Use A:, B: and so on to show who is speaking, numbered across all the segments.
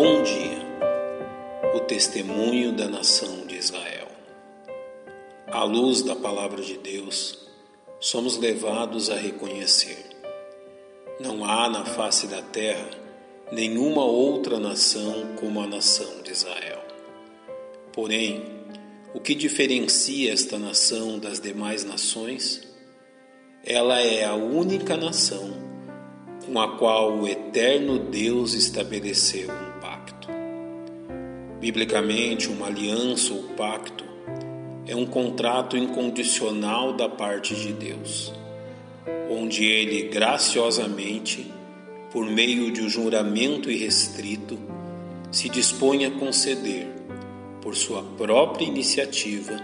A: Bom dia, o testemunho da nação de Israel. À luz da palavra de Deus, somos levados a reconhecer: não há na face da terra nenhuma outra nação como a nação de Israel. Porém, o que diferencia esta nação das demais nações? Ela é a única nação com a qual o eterno Deus estabeleceu um pacto. Biblicamente, uma aliança ou pacto é um contrato incondicional da parte de Deus, onde Ele graciosamente, por meio de um juramento irrestrito, se dispõe a conceder, por sua própria iniciativa,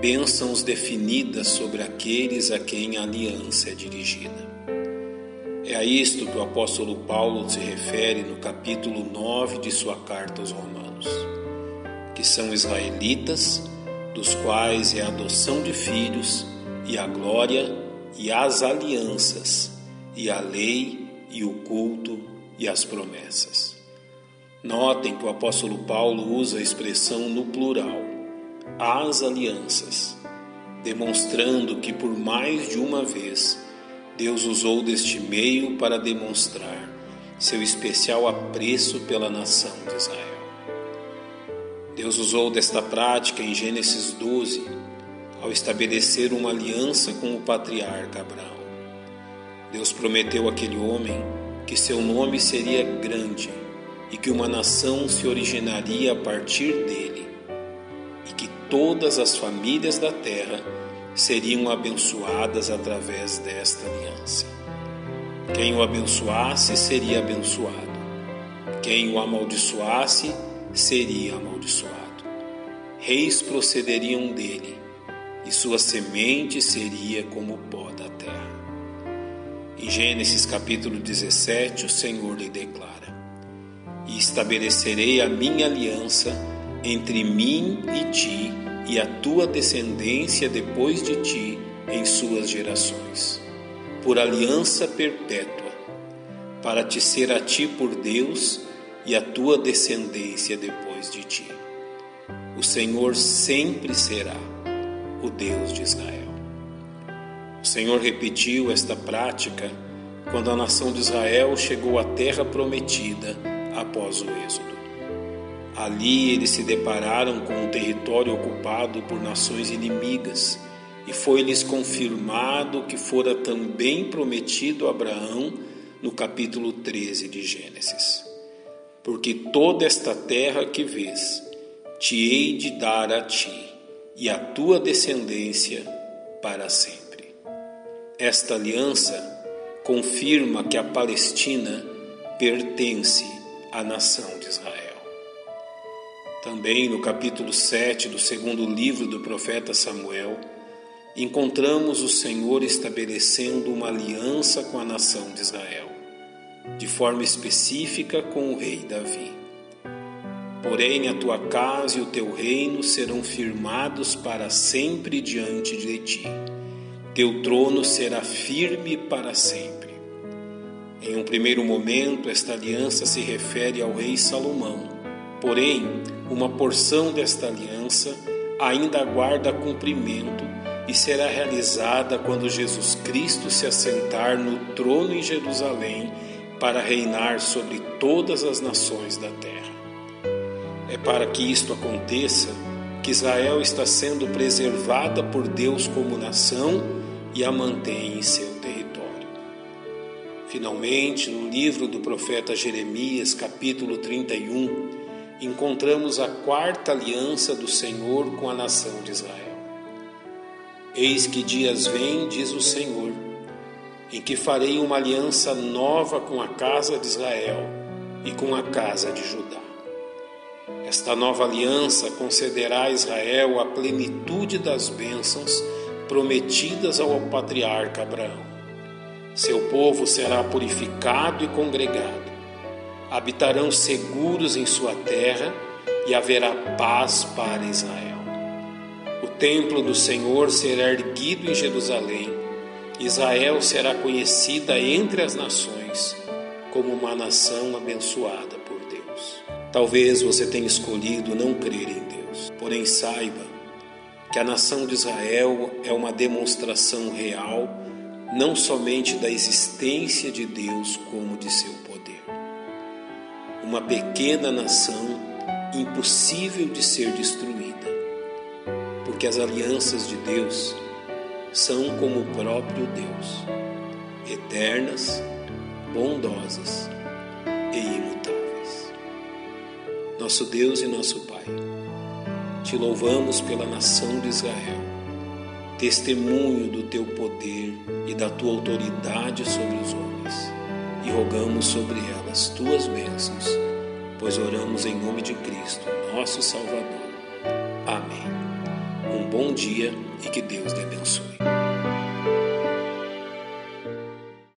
A: bênçãos definidas sobre aqueles a quem a aliança é dirigida. É a isto que o apóstolo Paulo se refere no capítulo 9 de sua carta aos Romanos, que são israelitas, dos quais é a adoção de filhos, e a glória, e as alianças, e a lei, e o culto, e as promessas. Notem que o apóstolo Paulo usa a expressão no plural, as alianças, demonstrando que por mais de uma vez Deus usou deste meio para demonstrar seu especial apreço pela nação de Israel. Deus usou desta prática em Gênesis 12 ao estabelecer uma aliança com o patriarca Abraão. Deus prometeu àquele homem que seu nome seria grande e que uma nação se originaria a partir dele e que todas as famílias da terra seriam abençoadas através desta aliança. Quem o abençoasse seria abençoado, quem o amaldiçoasse seria amaldiçoado. Reis procederiam dele, e sua semente seria como o pó da terra. Em Gênesis capítulo 17, o Senhor lhe declara: E estabelecerei a minha aliança entre mim e ti e a tua descendência depois de ti em suas gerações, por aliança perpétua, para te ser a ti por Deus e a tua descendência depois de ti. O Senhor sempre será o Deus de Israel. O Senhor repetiu esta prática quando a nação de Israel chegou à terra prometida após o Êxodo. Ali eles se depararam com um território ocupado por nações inimigas e foi-lhes confirmado que fora também prometido a Abraão no capítulo 13 de Gênesis. Porque toda esta terra que vês, te hei de dar a ti e à tua descendência para sempre. Esta aliança confirma que a Palestina pertence à nação de Israel. Também no capítulo 7 do segundo livro do profeta Samuel, encontramos o Senhor estabelecendo uma aliança com a nação de Israel, de forma específica com o rei Davi. Porém, a tua casa e o teu reino serão firmados para sempre diante de ti. Teu trono será firme para sempre. Em um primeiro momento, esta aliança se refere ao rei Salomão. Porém, uma porção desta aliança ainda aguarda cumprimento e será realizada quando Jesus Cristo se assentar no trono em Jerusalém para reinar sobre todas as nações da terra. É para que isto aconteça que Israel está sendo preservada por Deus como nação e a mantém em seu território. Finalmente, no livro do profeta Jeremias, capítulo 31, encontramos a quarta aliança do Senhor com a nação de Israel. Eis que dias vêm, diz o Senhor, em que farei uma aliança nova com a casa de Israel e com a casa de Judá. Esta nova aliança concederá a Israel a plenitude das bênçãos prometidas ao patriarca Abraão. Seu povo será purificado e congregado habitarão seguros em sua terra e haverá paz para Israel. O templo do Senhor será erguido em Jerusalém. Israel será conhecida entre as nações como uma nação abençoada por Deus. Talvez você tenha escolhido não crer em Deus, porém saiba que a nação de Israel é uma demonstração real não somente da existência de Deus, como de seu poder. Uma pequena nação impossível de ser destruída, porque as alianças de Deus são como o próprio Deus, eternas, bondosas e imutáveis. Nosso Deus e nosso Pai, te louvamos pela nação de Israel, testemunho do teu poder e da tua autoridade sobre os homens, e rogamos sobre elas tuas bênçãos, pois oramos em nome de Cristo, nosso Salvador. Amém. Um bom dia e que Deus te abençoe.